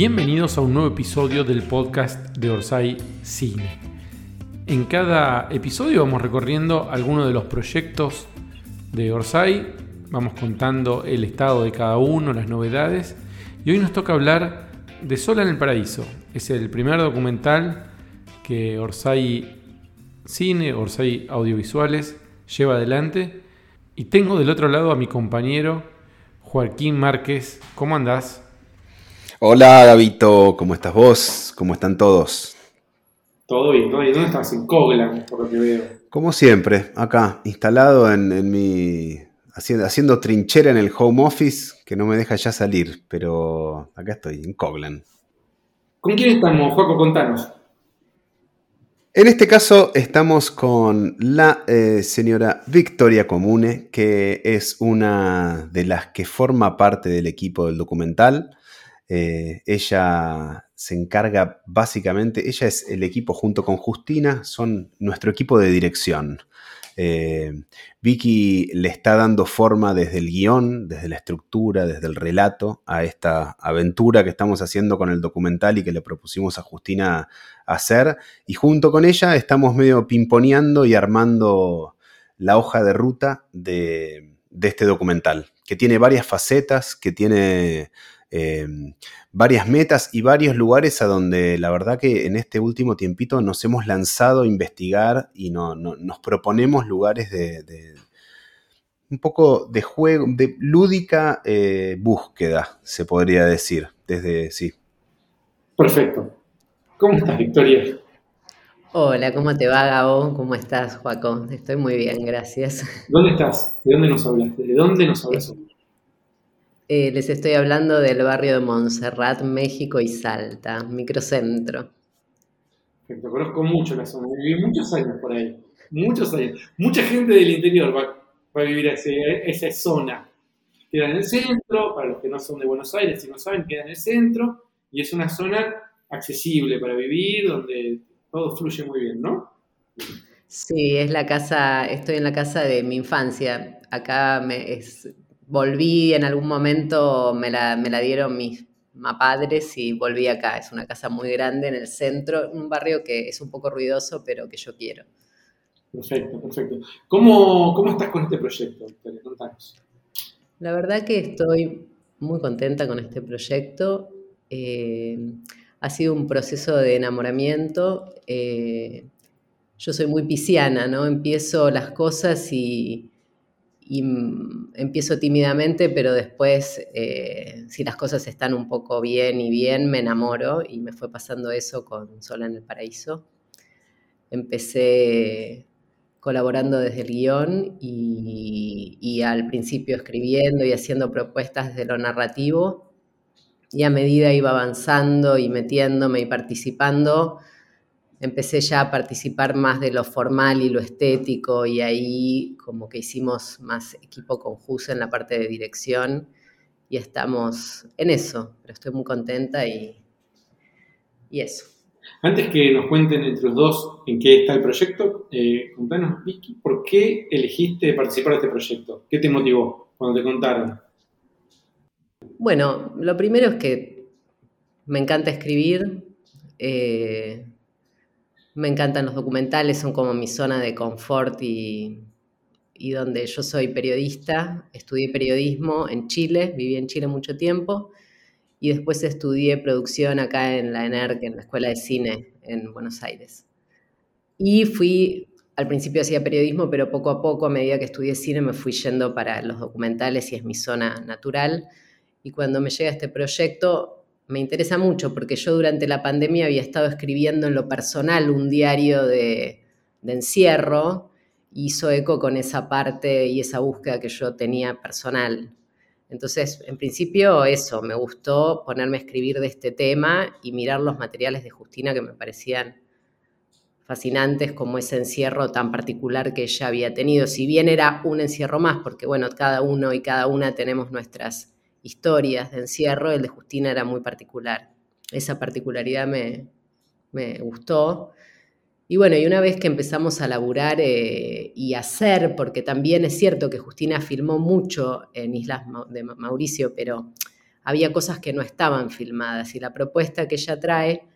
Bienvenidos a un nuevo episodio del podcast de Orsay Cine. En cada episodio vamos recorriendo algunos de los proyectos de Orsay, vamos contando el estado de cada uno, las novedades, y hoy nos toca hablar de Sola en el Paraíso. Es el primer documental que Orsay Cine, Orsay Audiovisuales lleva adelante. Y tengo del otro lado a mi compañero Joaquín Márquez. ¿Cómo andás? Hola Gabito, ¿cómo estás vos? ¿Cómo están todos? Todo bien, todo bien. ¿Dónde estás? En Coglan, por lo que veo. Como siempre, acá, instalado en, mi. Haciendo, haciendo, trinchera en el home office que no me deja ya salir, pero acá estoy, en Coglan. ¿Con quién estamos, Joaco? Contanos. En este caso estamos con la eh, señora Victoria Comune, que es una de las que forma parte del equipo del documental. Eh, ella se encarga básicamente, ella es el equipo junto con Justina, son nuestro equipo de dirección. Eh, Vicky le está dando forma desde el guion, desde la estructura, desde el relato a esta aventura que estamos haciendo con el documental y que le propusimos a Justina hacer. Y junto con ella estamos medio pimponeando y armando la hoja de ruta de, de este documental, que tiene varias facetas, que tiene Em, varias metas y varios lugares a donde la verdad que en este último tiempito nos hemos lanzado a investigar y no, nos proponemos lugares de, un poco de juego, de lúdica eh, búsqueda, se podría decir, desde sí. Perfecto. ¿Cómo estás, Victoria? Hola, ¿cómo te va, Gabo? ¿Cómo estás, Joaco? Estoy muy bien, gracias. ¿Dónde estás? ¿De dónde nos hablas? ¿De dónde nos hablas eh, les estoy hablando del barrio de Montserrat, México y Salta, microcentro. Perfecto, conozco mucho la zona, viví muchos años por ahí, muchos años. Mucha gente del interior va, a vivir esa zona. Queda en el centro, para los que no son de Buenos Aires, si no saben, queda en el centro y es una zona accesible para vivir, donde todo fluye muy bien, ¿no? Sí, es la casa, estoy en la casa de mi infancia. Acá me, es volví en algún momento, me la, dieron mis padres y volví acá. Es una casa muy grande en el centro, un barrio que es un poco ruidoso, pero que yo quiero. Perfecto, perfecto. ¿Cómo, cómo estás con este proyecto, Contanos. La verdad que estoy muy contenta con este proyecto. Eh, ha sido un proceso de enamoramiento. Eh, yo soy muy pisciana, ¿no? Empiezo las cosas y, y empiezo tímidamente, pero después, eh, si las cosas están un poco bien y bien, me enamoro y me fue pasando eso con Sola en el Paraíso. Empecé colaborando desde el guion y, y al principio escribiendo y haciendo propuestas desde lo narrativo y a medida iba avanzando y metiéndome y participando, empecé ya a participar más de lo formal y lo estético y ahí como que hicimos más equipo con en la parte de dirección y estamos en eso, pero estoy muy contenta y, y eso. Antes que nos cuenten entre los dos en qué está el proyecto, eh, contanos, Vicky, ¿por qué elegiste participar de este proyecto? ¿Qué te motivó cuando te contaron? Bueno, lo primero es que me encanta escribir. Eh, me encantan los documentales, son como mi zona de confort y, donde yo soy periodista. Estudié periodismo en Chile, viví en Chile mucho tiempo y después estudié producción acá en la ENERC, en la Escuela de Cine en Buenos Aires. Y fui, al principio hacía periodismo, pero poco a poco, a medida que estudié cine, me fui yendo para los documentales y es mi zona natural. Y cuando me llega este proyecto, me interesa mucho porque yo durante la pandemia había estado escribiendo en lo personal un diario de, encierro y hizo eco con esa parte y esa búsqueda que yo tenía personal. Entonces, en principio eso, me gustó ponerme a escribir de este tema y mirar los materiales de Justina que me parecían fascinantes como ese encierro tan particular que ella había tenido, si bien era un encierro más, porque bueno, cada uno y cada una tenemos nuestras historias de encierro, el de Justina era muy particular. Esa particularidad me, gustó. Y bueno, y una vez que empezamos a laburar eh, y hacer, porque también es cierto que Justina filmó mucho en Islas de Mauricio, pero había cosas que no estaban filmadas y la propuesta que ella trae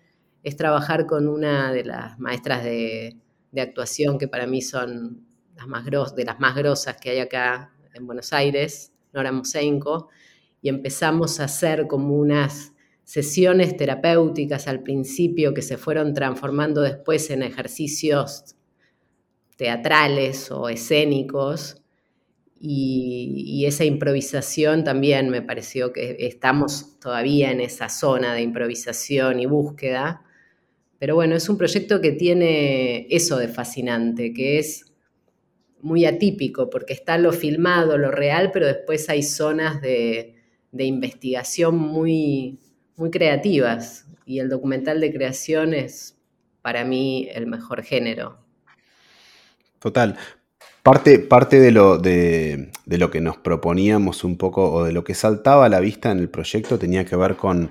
es trabajar con una de las maestras de, actuación que para mí son las más de las más grosas que hay acá en Buenos Aires, Nora Mosenko, y empezamos a hacer como unas sesiones terapéuticas al principio que se fueron transformando después en ejercicios teatrales o escénicos. Y, esa improvisación también me pareció que estamos todavía en esa zona de improvisación y búsqueda. Pero bueno, es un proyecto que tiene eso de fascinante, que es muy atípico, porque está lo filmado, lo real, pero después hay zonas de, de investigación muy, muy creativas. Y el documental de creación es para mí el mejor género. Total. Parte, parte de, lo, de, lo que nos proponíamos un poco, o de lo que saltaba a la vista en el proyecto, tenía que ver con,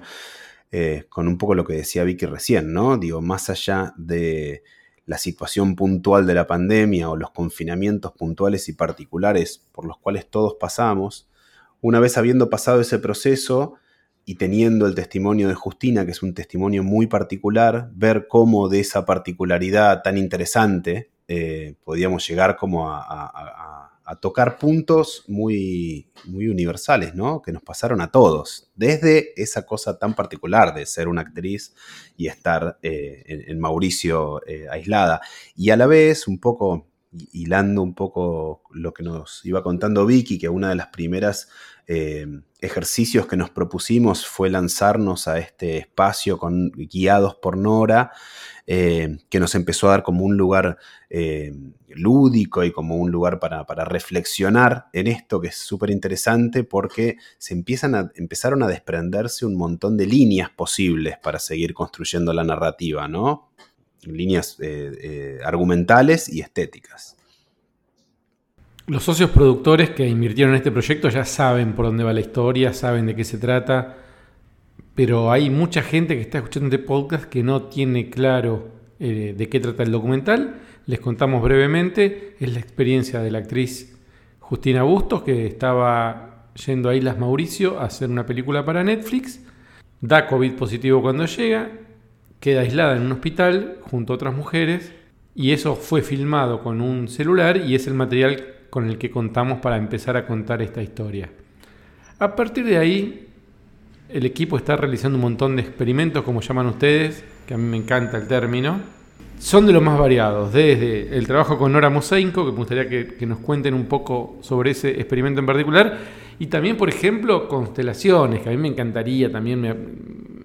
eh, con un poco lo que decía Vicky recién, ¿no? Digo, más allá de la situación puntual de la pandemia o los confinamientos puntuales y particulares por los cuales todos pasamos, una vez habiendo pasado ese proceso y teniendo el testimonio de Justina, que es un testimonio muy particular, ver cómo de esa particularidad tan interesante eh, podíamos llegar como a, tocar puntos muy, muy universales, ¿no? Que nos pasaron a todos, desde esa cosa tan particular de ser una actriz y estar eh, en, Mauricio eh, aislada, y a la vez un poco hilando un poco lo que nos iba contando Vicky, que una de las primeras ejercicios que nos propusimos fue lanzarnos a este espacio con, guiados por Nora, eh, que nos empezó a dar como un lugar eh, lúdico y como un lugar para, reflexionar en esto que es súper interesante porque se empiezan empezaron a desprenderse un montón de líneas posibles para seguir construyendo la narrativa, ¿no? Líneas eh, argumentales y estéticas. Los socios productores que invirtieron en este proyecto ya saben por dónde va la historia, saben de qué se trata, pero hay mucha gente que está escuchando este podcast que no tiene claro eh, de qué trata el documental. Les contamos brevemente, es la experiencia de la actriz Justina Bustos, que estaba yendo a Islas Mauricio a hacer una película para Netflix, da COVID positivo cuando llega, queda aislada en un hospital junto a otras mujeres, y eso fue filmado con un celular y es el material con el que contamos para empezar a contar esta historia. A partir de ahí, el equipo está realizando un montón de experimentos, como llaman ustedes, que a mí me encanta el término. Son de los más variados, desde el trabajo con Nora Mosenko, que me gustaría que, nos cuenten un poco sobre ese experimento en particular, y también, por ejemplo, constelaciones, que a mí me encantaría, también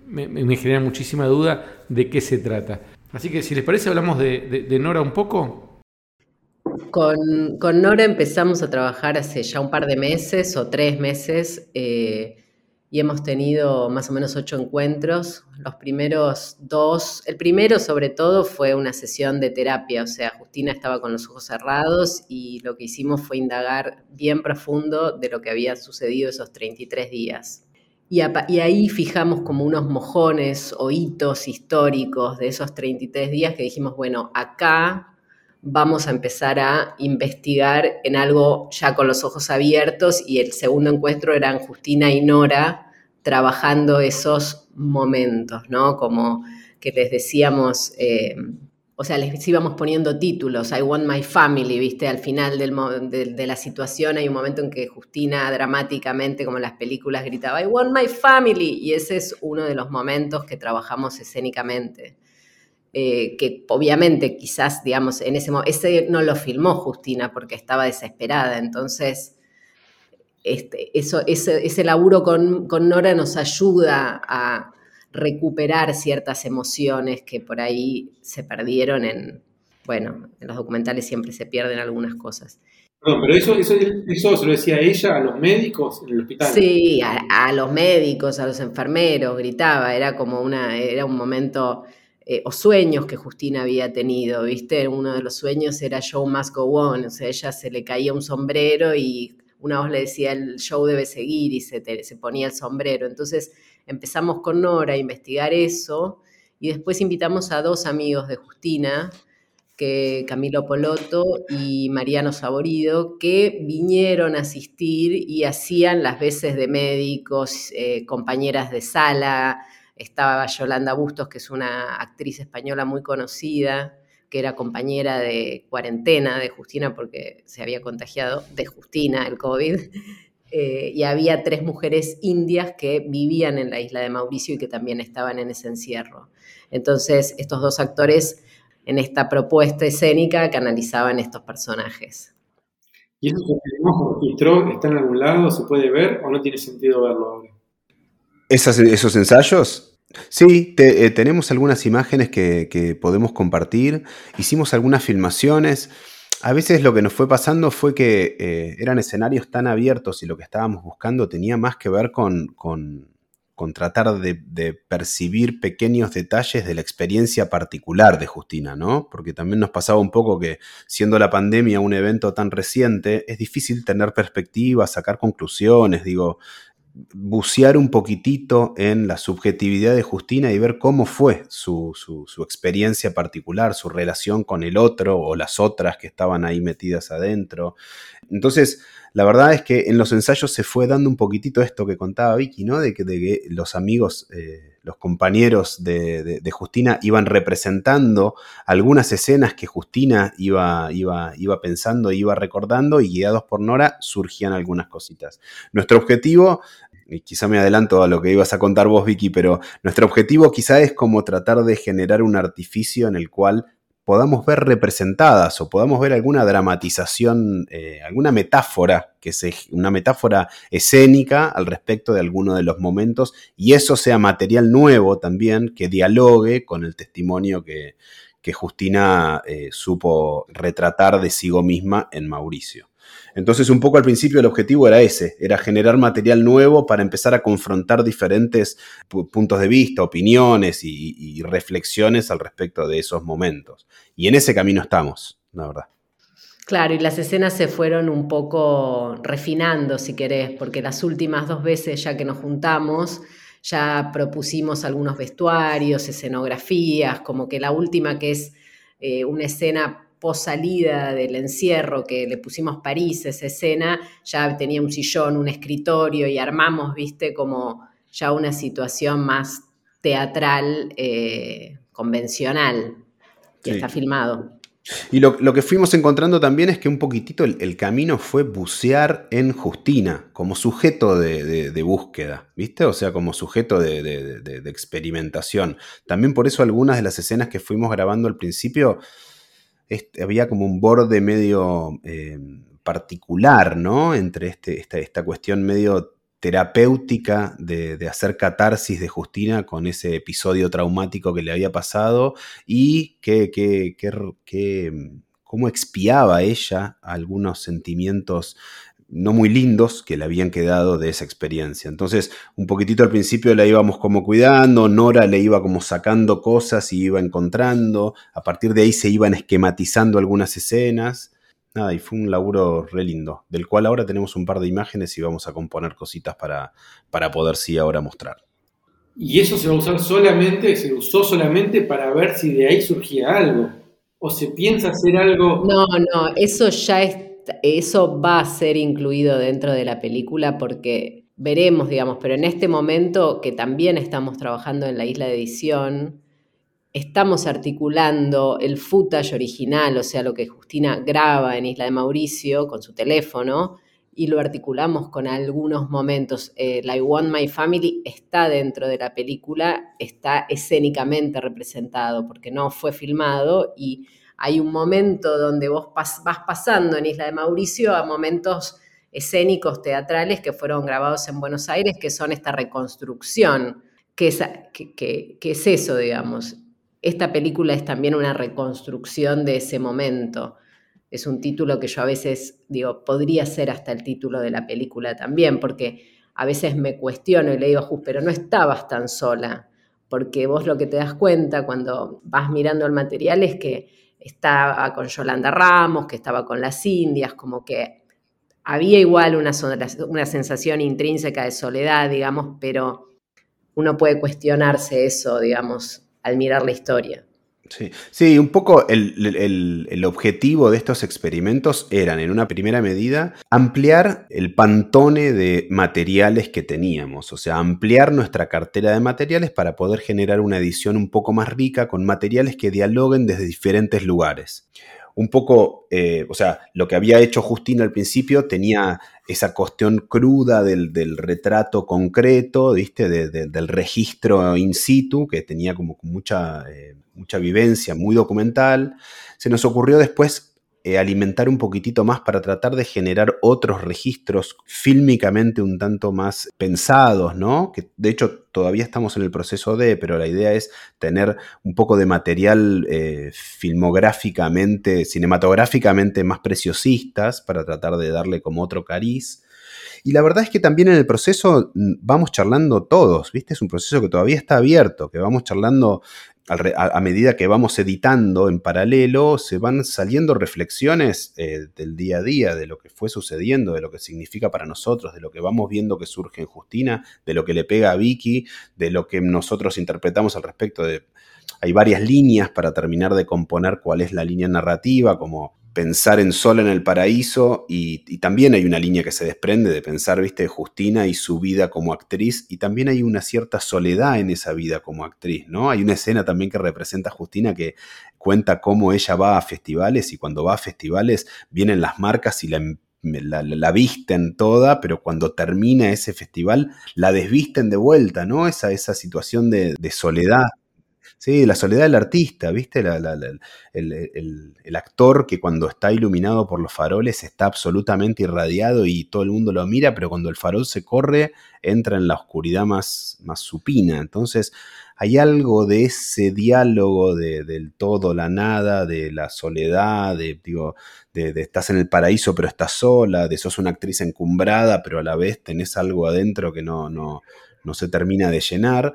me, genera muchísima duda de qué se trata. Así que si les parece, hablamos de, Nora un poco. Con, con, Nora empezamos a trabajar hace ya un par de meses o tres meses. Eh, y hemos tenido más o menos ocho encuentros. Los primeros dos, el primero sobre todo fue una sesión de terapia, o sea, Justina estaba con los ojos cerrados y lo que hicimos fue indagar bien profundo de lo que había sucedido esos 33 días. Y, y ahí fijamos como unos mojones o hitos históricos de esos 33 días que dijimos, bueno, acá vamos a empezar a investigar en algo ya con los ojos abiertos y el segundo encuentro eran Justina y Nora trabajando esos momentos, ¿no? Como que les decíamos, eh, o sea, les íbamos poniendo títulos, I want my family, ¿viste? Al final de, la situación hay un momento en que Justina dramáticamente, como en las películas, gritaba, I want my family, y ese es uno de los momentos que trabajamos escénicamente. Eh, que obviamente quizás, digamos, en ese momento, ese no lo filmó Justina porque estaba desesperada, entonces este, eso, ese, ese laburo con, Nora nos ayuda a recuperar ciertas emociones que por ahí se perdieron en, bueno, en los documentales siempre se pierden algunas cosas. No, pero eso, eso, eso se lo decía ella a los médicos en el hospital. Sí, a, los médicos, a los enfermeros, gritaba, era como una, era un momento eh, o sueños que Justina había tenido, ¿viste? Uno de los sueños era Show Must Go On, o sea, ella se le caía un sombrero y una voz le decía el show debe seguir y se, se ponía el sombrero. Entonces empezamos con Nora a investigar eso y después invitamos a dos amigos de Justina que Camilo Poloto y Mariano Saborido, que vinieron a asistir y hacían las veces de médicos, eh, compañeras de sala. Estaba Yolanda Bustos, que es una actriz española muy conocida, que era compañera de cuarentena de Justina porque se había contagiado de Justina el COVID. Eh, y había tres mujeres indias que vivían en la isla de Mauricio y que también estaban en ese encierro. Entonces, estos dos actores en esta propuesta escénica que analizaban estos personajes. ¿Y eso que tenemos registró está en algún lado? ¿Se puede ver o no tiene sentido verlo ahora? ¿Esos ensayos? Sí, eh, tenemos algunas imágenes que, podemos compartir. Hicimos algunas filmaciones. A veces lo que nos fue pasando fue que eh, eran escenarios tan abiertos y lo que estábamos buscando tenía más que ver con con tratar de, percibir pequeños detalles de la experiencia particular de Justina, ¿no? Porque también nos pasaba un poco que, siendo la pandemia un evento tan reciente, es difícil tener perspectivas, sacar conclusiones, digo, bucear un poquitito en la subjetividad de Justina y ver cómo fue su, su, experiencia particular, su relación con el otro o las otras que estaban ahí metidas adentro. Entonces, la verdad es que en los ensayos se fue dando un poquitito esto que contaba Vicky, ¿no? De que, de los amigos, eh, los compañeros de, Justina iban representando algunas escenas que Justina iba, iba, iba pensando, iba recordando y guiados por Nora surgían algunas cositas. Nuestro objetivo y quizá me adelanto a lo que ibas a contar vos, Vicky, pero nuestro objetivo quizá es como tratar de generar un artificio en el cual podamos ver representadas o podamos ver alguna dramatización, eh, alguna metáfora, que se, una metáfora escénica al respecto de alguno de los momentos y eso sea material nuevo también que dialogue con el testimonio que, Justina eh, supo retratar de sí misma en Mauricio. Entonces, un poco al principio el objetivo era ese, era generar material nuevo para empezar a confrontar diferentes puntos de vista, opiniones y, reflexiones al respecto de esos momentos. Y en ese camino estamos, la verdad. Claro, y las escenas se fueron un poco refinando, si querés, porque las últimas dos veces ya que nos juntamos, ya propusimos algunos vestuarios, escenografías, como que la última que es eh, una escena post salida del encierro que le pusimos París, esa escena, ya tenía un sillón, un escritorio y armamos, viste, como ya una situación más teatral, eh, convencional, que está filmado. Y lo, que fuimos encontrando también es que un poquitito el, camino fue bucear en Justina como sujeto de, búsqueda, ¿viste? O sea, como sujeto de, experimentación. También por eso algunas de las escenas que fuimos grabando al principio había como un borde medio eh, particular, ¿no? Entre este, esta, cuestión medio terapéutica de, hacer catarsis de Justina con ese episodio traumático que le había pasado y que, que, que cómo expiaba ella algunos sentimientos no muy lindos que le habían quedado de esa experiencia. Entonces, un poquitito al principio la íbamos como cuidando, Nora le iba como sacando cosas y iba encontrando, a partir de ahí se iban esquematizando algunas escenas. Nada, y fue un laburo re lindo, del cual ahora tenemos un par de imágenes y vamos a componer cositas para, para poder sí ahora mostrar. Y eso se va a usar solamente, se usó solamente para ver si de ahí surgía algo. ¿O se piensa hacer algo? No, no, eso ya es eso va a ser incluido dentro de la película porque veremos, digamos, pero en este momento que también estamos trabajando en la isla de edición, estamos articulando el footage original, o sea, lo que Justina graba en Isla de Mauricio con su teléfono, y lo articulamos con algunos momentos. Eh, I Want My Family está dentro de la película, está escénicamente representado porque no fue filmado y hay un momento donde vos vas pasando en Isla de Mauricio a momentos escénicos, teatrales que fueron grabados en Buenos Aires, que son esta reconstrucción. ¿Qué es, es eso, digamos? Esta película es también una reconstrucción de ese momento. Es un título que yo a veces digo, podría ser hasta el título de la película también, porque a veces me cuestiono y le digo a Jus, pero no estabas tan sola, porque vos lo que te das cuenta cuando vas mirando el material es que estaba con Yolanda Ramos, que estaba con las Indias, como que había igual una, una sensación intrínseca de soledad, digamos, pero uno puede cuestionarse eso, digamos, al mirar la historia. Sí, sí un poco el, objetivo de estos experimentos eran, en una primera medida, ampliar el pantone de materiales que teníamos, o sea, ampliar nuestra cartera de materiales para poder generar una edición un poco más rica con materiales que dialoguen desde diferentes lugares un poco, eh, o sea, lo que había hecho Justina al principio tenía esa cuestión cruda del, retrato concreto, ¿viste? del registro in situ, que tenía como mucha, eh, mucha vivencia, muy documental. Se nos ocurrió después eh, alimentar un poquitito más para tratar de generar otros registros fílmicamente un tanto más pensados, ¿no? Que de hecho todavía estamos en el proceso de, pero la idea es tener un poco de material eh, filmográficamente, cinematográficamente más preciosistas para tratar de darle como otro cariz. Y la verdad es que también en el proceso mm, vamos charlando todos, ¿viste? Es un proceso que todavía está abierto, que vamos charlando a, medida que vamos editando en paralelo, se van saliendo reflexiones eh, del día a día, de lo que fue sucediendo, de lo que significa para nosotros, de lo que vamos viendo que surge en Justina, de lo que le pega a Vicky, de lo que nosotros interpretamos al respecto de... Hay varias líneas para terminar de componer cuál es la línea narrativa, como pensar en Sola en el Paraíso y, también hay una línea que se desprende de pensar, viste, Justina y su vida como actriz y también hay una cierta soledad en esa vida como actriz, ¿no? Hay una escena también que representa a Justina que cuenta cómo ella va a festivales y cuando va a festivales vienen las marcas y la la, visten toda, pero cuando termina ese festival la desvisten de vuelta, ¿no? Esa, esa situación de, de soledad Sí, la soledad del artista, ¿viste? el, actor que cuando está iluminado por los faroles está absolutamente irradiado y todo el mundo lo mira, pero cuando el farol se corre entra en la oscuridad más, más supina. Entonces hay algo de ese diálogo del todo, la nada, de la soledad, de, digo, de, estás en el paraíso pero estás sola, de sos una actriz encumbrada pero a la vez tenés algo adentro que no, no, no se termina de llenar.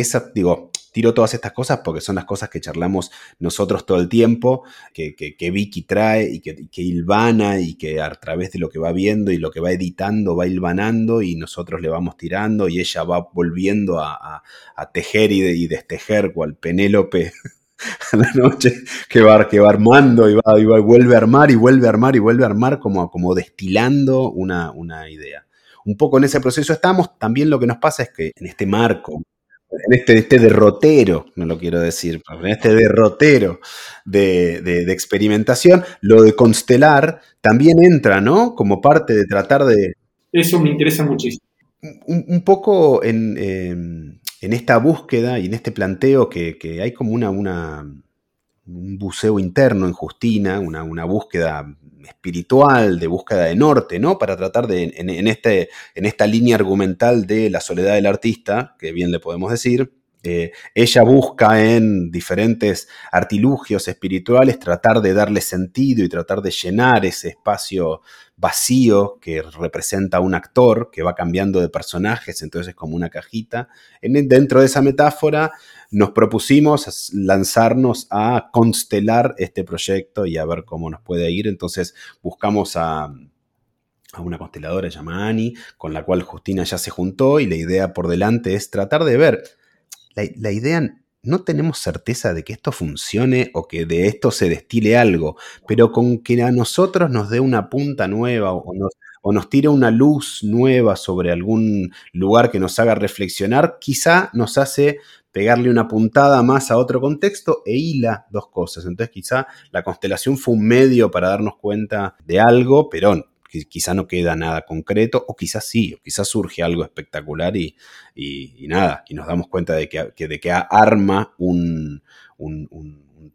Esa, digo, tiro todas estas cosas porque son las cosas que charlamos nosotros todo el tiempo, que, Vicky trae y que, que, hilvana y que a través de lo que va viendo y lo que va editando va hilvanando y nosotros le vamos tirando y ella va volviendo a, tejer y, destejer cual Penélope a la noche que va, que va armando y va, y vuelve a armar y vuelve a armar y vuelve a armar como, como destilando una, una idea. Un poco en ese proceso estamos. También lo que nos pasa es que en este marco en este, este, derrotero, no lo quiero decir, en este derrotero de, experimentación, lo de constelar también entra, ¿no? Como parte de tratar de... Eso me interesa muchísimo. Un, poco en, em, en, esta búsqueda y en este planteo que, hay como una, una, un buceo interno en Justina, una, una búsqueda espiritual, de búsqueda de norte, ¿no? Para tratar de, en, este, en esta línea argumental de la soledad del artista, que bien le podemos decir, eh, ella busca en diferentes artilugios espirituales tratar de darle sentido y tratar de llenar ese espacio vacío que representa un actor que va cambiando de personajes, entonces es como una cajita. En, dentro de esa metáfora nos propusimos lanzarnos a constelar este proyecto y a ver cómo nos puede ir. Entonces buscamos a, una consteladora llamada Ani, con la cual Justina ya se juntó y la idea por delante es tratar de ver. La, idea no tenemos certeza de que esto funcione o que de esto se destile algo, pero con que a nosotros nos dé una punta nueva o nos, o nos tire una luz nueva sobre algún lugar que nos haga reflexionar, quizá nos hace pegarle una puntada más a otro contexto e hila dos cosas. Entonces quizá la constelación fue un medio para darnos cuenta de algo, pero quizá no queda nada concreto, o quizás sí, o quizás surge algo espectacular y, nada, y nos damos cuenta de que, de que arma un,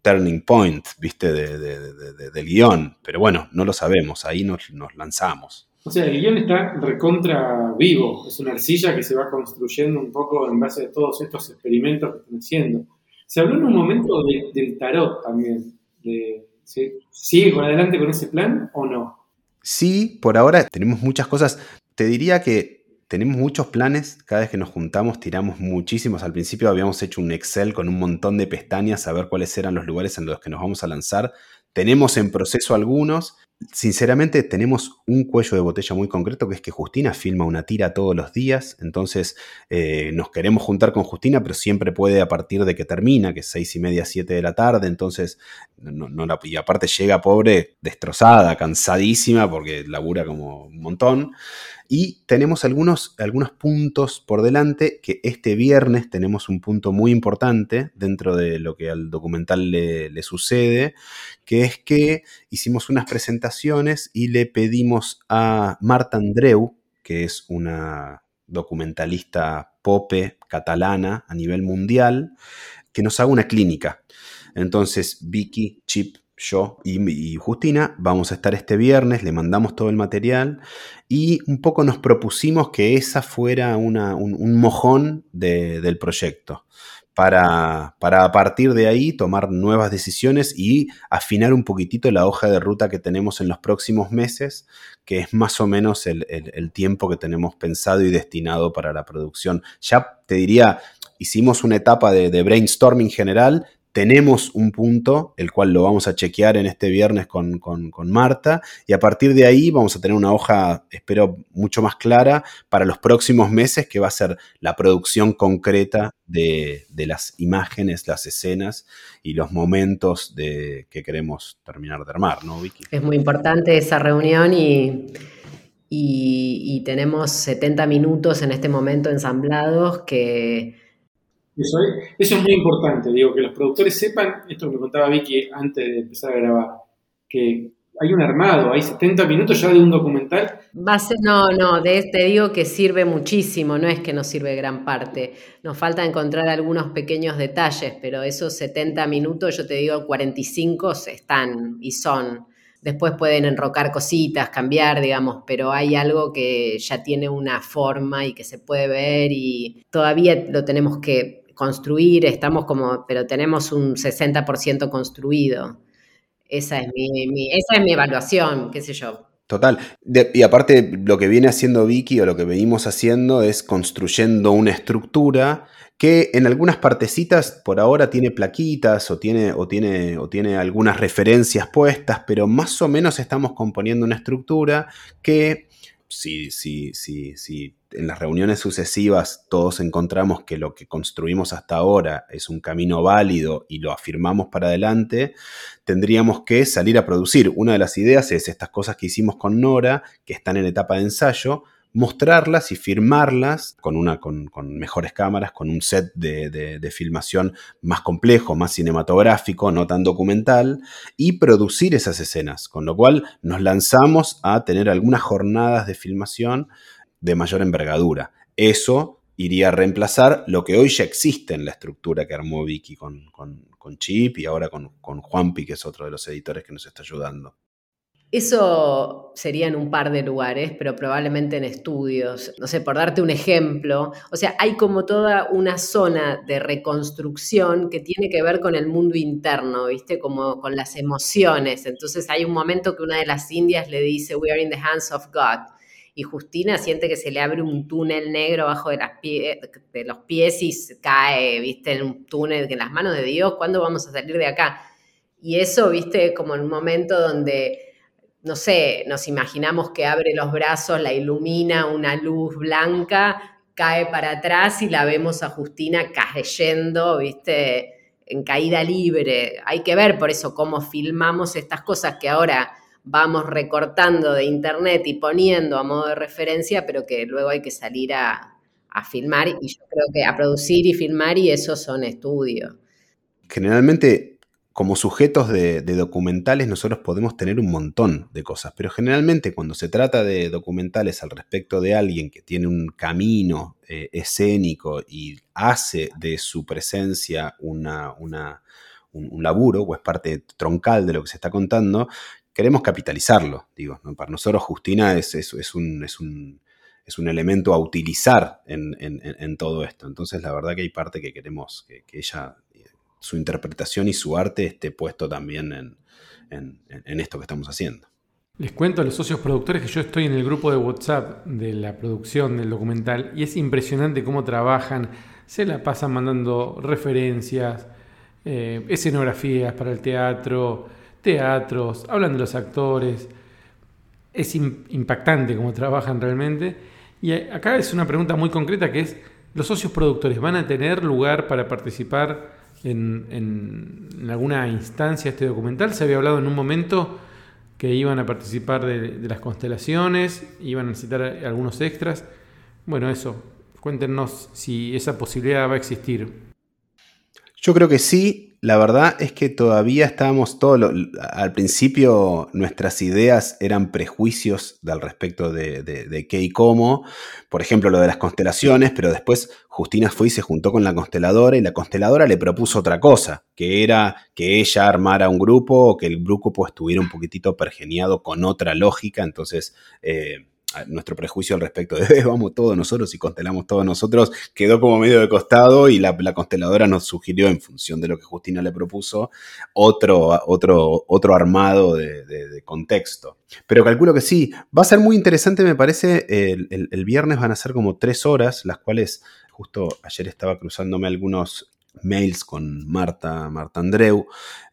turning point, viste, de, del guion. Pero bueno, no lo sabemos, ahí nos, nos lanzamos. O sea, el guion está recontra vivo, es una arcilla que se va construyendo un poco en base a todos estos experimentos que están haciendo. Se habló en un momento del tarot también. ¿Sigue con adelante con ese plan o no? Sí, por ahora tenemos muchas cosas. Te diría que tenemos muchos planes. Cada vez que nos juntamos tiramos muchísimos. Al principio habíamos hecho un Excel con un montón de pestañas a ver cuáles eran los lugares en los que nos vamos a lanzar. Tenemos en proceso algunos. Sinceramente tenemos un cuello de botella muy concreto, que es que Justina filma una tira todos los días, entonces eh, nos queremos juntar con Justina, pero siempre puede a partir de que termina, que es seis y media, siete de la tarde, entonces, no, la, y aparte llega pobre, destrozada, cansadísima, porque labura como un montón. Y tenemos algunos, algunos puntos por delante que este viernes tenemos un punto muy importante dentro de lo que al documental le, sucede, que es que hicimos unas presentaciones y le pedimos a Marta Andreu, que es una documentalista pope catalana a nivel mundial, que nos haga una clínica. Entonces, Vicky, Chip yo y, Justina vamos a estar este viernes, le mandamos todo el material y un poco nos propusimos que esa fuera un, mojón del proyecto. Para, para, a partir de ahí tomar nuevas decisiones y afinar un poquitito la hoja de ruta que tenemos en los próximos meses, que es más o menos el, tiempo que tenemos pensado y destinado para la producción. Ya te diría, hicimos una etapa de brainstorming general, tenemos un punto, el cual lo vamos a chequear en este viernes con, Marta, y a partir de ahí vamos a tener una hoja, espero, mucho más clara para los próximos meses, que va a ser la producción concreta de, las imágenes, las escenas y los momentos de, que queremos terminar de armar, ¿no, Vicky? Es muy importante esa reunión y, y tenemos 70 minutos en este momento ensamblados que eso es, muy importante, digo, que los productores sepan, esto que me contaba Vicky antes de empezar a grabar, que hay un armado, hay 70 minutos ya de un documental. no, no, de este digo que sirve muchísimo, no es que nos sirve gran parte. Nos falta encontrar algunos pequeños detalles, pero esos 70 minutos, yo te digo, 45 están y son. Después pueden enrocar cositas, cambiar, digamos, pero hay algo que ya tiene una forma y que se puede ver y todavía lo tenemos que construir, estamos como, pero tenemos un 60% construido. Esa es mi, esa es mi evaluación, qué sé yo. Total. y aparte, lo que viene haciendo Vicky o lo que venimos haciendo es construyendo una estructura que en algunas partecitas por ahora tiene plaquitas o tiene, o tiene, o tiene algunas referencias puestas, pero más o menos estamos componiendo una estructura que si, si, si, si en las reuniones sucesivas todos encontramos que lo que construimos hasta ahora es un camino válido y lo afirmamos para adelante, tendríamos que salir a producir. Una de las ideas es estas cosas que hicimos con Nora, que están en etapa de ensayo, mostrarlas y firmarlas con, una, con, mejores cámaras, con un set de, filmación más complejo, más cinematográfico, no tan documental, y producir esas escenas, con lo cual nos lanzamos a tener algunas jornadas de filmación de mayor envergadura. Eso iría a reemplazar lo que hoy ya existe en la estructura que armó Vicky con, Chip y ahora con, con Juanpi, que es otro de los editores que nos está ayudando. Eso sería en un par de lugares, pero probablemente en estudios. No sé, por darte un ejemplo, o sea, hay como toda una zona de reconstrucción que tiene que ver con el mundo interno, ¿viste? Como con las emociones. Entonces hay un momento que una de las indias le dice, We are in the hands of God. Y Justina siente que se le abre un túnel negro bajo de, las de los pies y cae, ¿viste? En un túnel que en las manos de Dios, ¿cuándo vamos a salir de acá? Y eso, ¿viste? Como en un momento donde no sé, nos imaginamos que abre los brazos, la ilumina una luz blanca, cae para atrás y la vemos a Justina cayendo, viste, en caída libre. Hay que ver por eso cómo filmamos estas cosas que ahora vamos recortando de internet y poniendo a modo de referencia, pero que luego hay que salir a, a filmar y yo creo que a producir y filmar y eso son estudios. Generalmente como sujetos de, documentales nosotros podemos tener un montón de cosas, pero generalmente cuando se trata de documentales al respecto de alguien que tiene un camino eh, escénico y hace de su presencia una, un, laburo o es parte troncal de lo que se está contando, queremos capitalizarlo. Digo, para nosotros Justina es, es, un, es, un, es un elemento a utilizar en, todo esto. Entonces la verdad que hay parte que queremos que, ella su interpretación y su arte esté puesto también en, esto que estamos haciendo. Les cuento a los socios productores que yo estoy en el grupo de WhatsApp de la producción del documental y es impresionante cómo trabajan, se la pasan mandando referencias, eh, escenografías para el teatro, teatros, hablan de los actores. es impactante cómo trabajan realmente. Y acá es una pregunta muy concreta que es, ¿los socios productores van a tener lugar para participar en, alguna instancia de este documental? Se había hablado en un momento que iban a participar de, de las constelaciones, iban a necesitar algunos extras. Bueno, eso, cuéntenos si esa posibilidad va a existir. Yo creo que sí. La verdad es que todavía estábamos todos. al principio nuestras ideas eran prejuicios al respecto de, qué y cómo. Por ejemplo, lo de las constelaciones, pero después Justina fue y se juntó con la consteladora y la consteladora le propuso otra cosa, que era que ella armara un grupo o que el grupo estuviera un poquitito pergeniado con otra lógica. Entonces. Eh, nuestro prejuicio al respecto de vamos todos nosotros y constelamos todos nosotros quedó como medio de costado y la, consteladora nos sugirió en función de lo que Justina le propuso otro, otro, otro armado de, contexto. Pero calculo que sí, va a ser muy interesante me parece, el, viernes van a ser como tres horas, las cuales justo ayer estaba cruzándome algunos mails con Marta, Marta Andreu,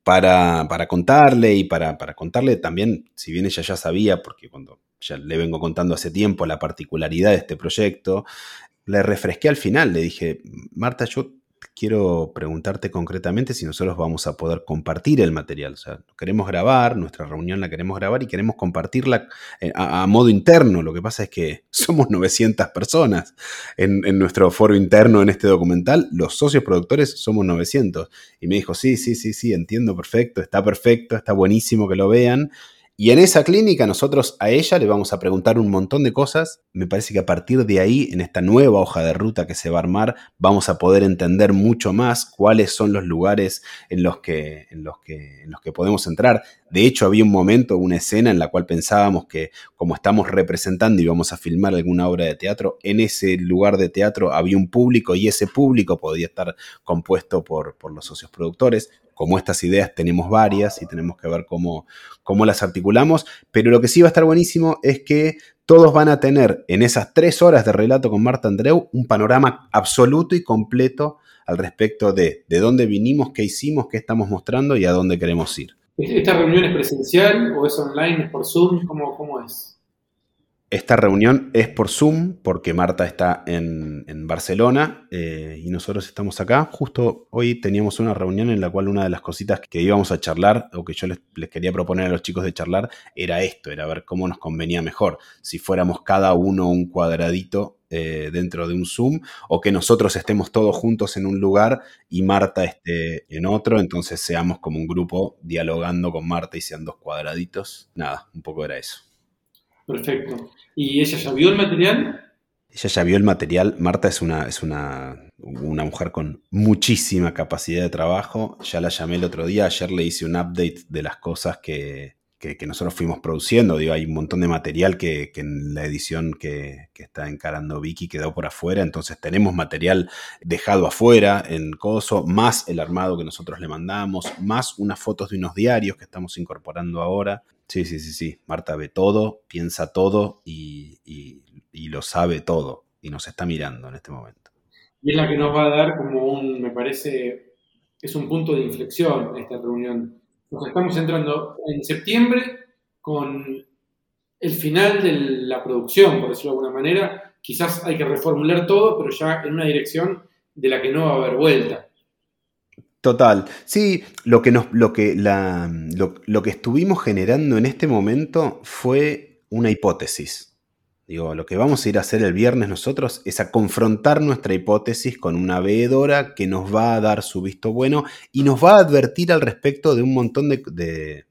para, para contarle y para, para, contarle también, si bien ella ya sabía, porque cuando ya le vengo contando hace tiempo la particularidad de este proyecto, le refresqué al final, le dije, Marta, yo quiero preguntarte concretamente si nosotros vamos a poder compartir el material. O sea, queremos grabar, nuestra reunión la queremos grabar y queremos compartirla eh, a, modo interno. Lo que pasa es que somos 900 personas en, en, nuestro foro interno en este documental. Los socios productores somos 900. Y me dijo, sí, sí, sí, sí, entiendo perfecto, está perfecto, está buenísimo que lo vean. Y en esa clínica nosotros a ella le vamos a preguntar un montón de cosas. Me parece que a partir de ahí, en esta nueva hoja de ruta que se va a armar, vamos a poder entender mucho más cuáles son los lugares en los que, en los que, en los que podemos entrar. De hecho, había un momento, una escena en la cual pensábamos que como estamos representando y vamos a filmar alguna obra de teatro, en ese lugar de teatro había un público y ese público podía estar compuesto por, por los socios productores como estas ideas tenemos varias y tenemos que ver cómo, cómo las articulamos, pero lo que sí va a estar buenísimo es que todos van a tener en esas tres horas de relato con Marta Andreu un panorama absoluto y completo al respecto de de dónde vinimos, qué hicimos, qué estamos mostrando y a dónde queremos ir. ¿Esta reunión es presencial o es online, es por Zoom? ¿Cómo, cómo es? Esta reunión es por Zoom porque Marta está en, Barcelona eh, y nosotros estamos acá. Justo hoy teníamos una reunión en la cual una de las cositas que íbamos a charlar o que yo les, quería proponer a los chicos de charlar era esto, era ver cómo nos convenía mejor. Si fuéramos cada uno un cuadradito eh, dentro de un Zoom o que nosotros estemos todos juntos en un lugar y Marta esté en otro, entonces seamos como un grupo dialogando con Marta y sean dos cuadraditos. Nada, un poco era eso. Perfecto. ¿Y ella ya vio el material? Ella ya vio el material. Marta es una, es una, una mujer con muchísima capacidad de trabajo. Ya la llamé el otro día. Ayer le hice un update de las cosas que, nosotros fuimos produciendo. Digo, hay un montón de material que, en la edición que, está encarando Vicky quedó por afuera. Entonces tenemos material dejado afuera en Coso, más el armado que nosotros le mandamos, más unas fotos de unos diarios que estamos incorporando ahora. Sí, sí, sí, sí. Marta ve todo, piensa todo y, lo sabe todo y nos está mirando en este momento. Y es la que nos va a dar como un, me parece, es un punto de inflexión esta reunión. Nos estamos entrando en septiembre con el final de la producción, por decirlo de alguna manera. Quizás hay que reformular todo, pero ya en una dirección de la que no va a haber vuelta. Total. Sí, lo que, nos, lo, que la, lo, que estuvimos generando en este momento fue una hipótesis. Digo, lo que vamos a ir a hacer el viernes nosotros es a confrontar nuestra hipótesis con una veedora que nos va a dar su visto bueno y nos va a advertir al respecto de un montón de,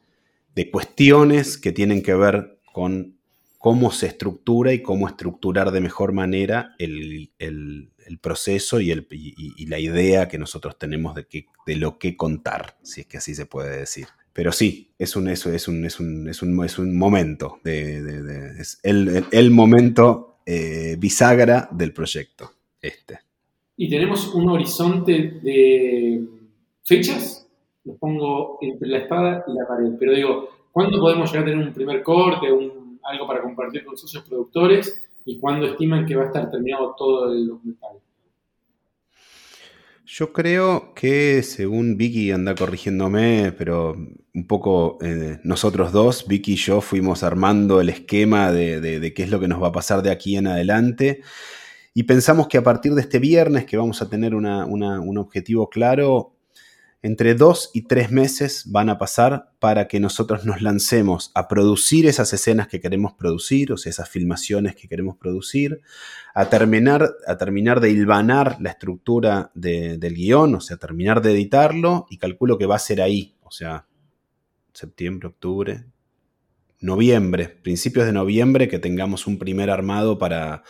de cuestiones que tienen que ver con cómo se estructura y cómo estructurar de mejor manera el, proceso y, el, la idea que nosotros tenemos de, que, de lo que contar, si es que así se puede decir. Pero sí, es un, eso, es un, es un, es un, es un momento, de, es el, momento eh, bisagra del proyecto. Este. ¿Y tenemos un horizonte de fechas? Lo pongo entre la espada y la pared, pero digo, ¿cuándo podemos llegar a tener un primer corte, un algo para compartir con socios productores y cuándo estiman que va a estar terminado todo el documental? Yo creo que, según Vicky anda corrigiéndome, pero un poco eh, nosotros dos, Vicky y yo, fuimos armando el esquema de, qué es lo que nos va a pasar de aquí en adelante. Y pensamos que a partir de este viernes, que vamos a tener un objetivo claro, entre dos y tres meses van a pasar para que nosotros nos lancemos a producir esas escenas que queremos producir, o sea, esas filmaciones que queremos producir, a terminar, a terminar de hilvanar la estructura del guion, o sea, terminar de editarlo, y calculo que va a ser ahí, o sea, septiembre, octubre, noviembre, principios de noviembre, que tengamos un primer armado para,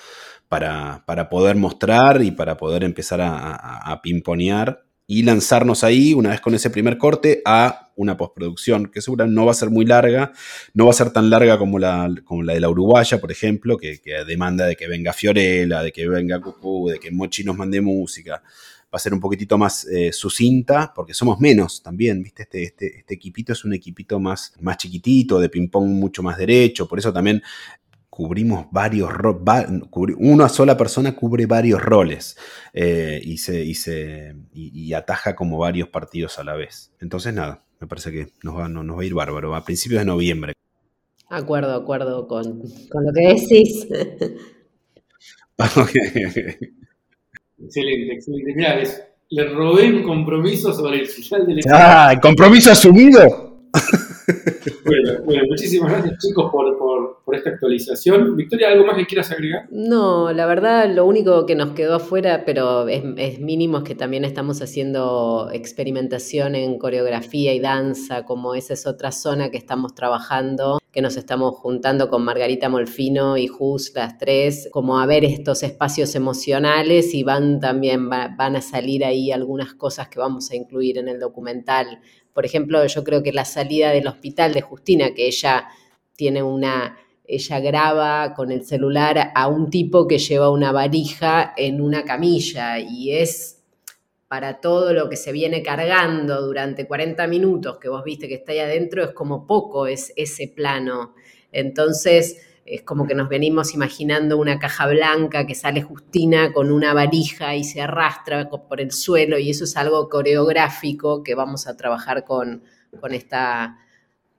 para, poder mostrar y para poder empezar a pimponear y lanzarnos ahí, una vez con ese primer corte, a una postproducción, que seguramente no va a ser muy larga, no va a ser tan larga como la, como la de la Uruguaya, por ejemplo, que, demanda de que venga Fiorella, de que venga Cucú, de que Mochi nos mande música. Va a ser un poquitito más eh, sucinta, porque somos menos también, ¿viste? Este, este, este, equipito es un equipito más, más chiquitito, de ping-pong mucho más derecho, por eso también cubrimos varios roles, una sola persona cubre varios roles eh, y, se, y, ataja como varios partidos a la vez. Entonces, nada, me parece que nos va, nos va a ir bárbaro, a principios de noviembre. Acuerdo, acuerdo con, lo que decís. excelente, excelente. Mirá, le robé un compromiso sobre el final del ¡Ah! ¿Compromiso asumido? Bueno, muchísimas gracias chicos por, esta actualización. Victoria, ¿algo más que quieras agregar? No, la verdad lo único que nos quedó afuera, pero es, mínimo, es que también estamos haciendo experimentación en coreografía y danza, como esa es otra zona que estamos trabajando, que nos estamos juntando con Margarita Molfino y Jus, las tres, como a ver estos espacios emocionales y van también, van a salir ahí algunas cosas que vamos a incluir en el documental por ejemplo, yo creo que la salida del hospital de Justina, que ella tiene una, ella graba con el celular a un tipo que lleva una varija en una camilla y es para todo lo que se viene cargando durante 40 minutos que vos viste que está ahí adentro, es como poco es ese plano. Entonces, es como que nos venimos imaginando una caja blanca que sale Justina con una varija y se arrastra por el suelo y eso es algo coreográfico que vamos a trabajar con, con esta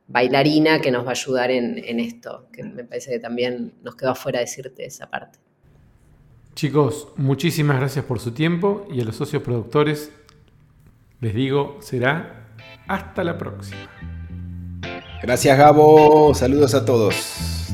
bailarina que nos va a ayudar en, en, esto, que me parece que también nos quedó afuera decirte esa parte. Chicos, muchísimas gracias por su tiempo y a los socios productores les digo, será hasta la próxima. Gracias Gabo, saludos a todos.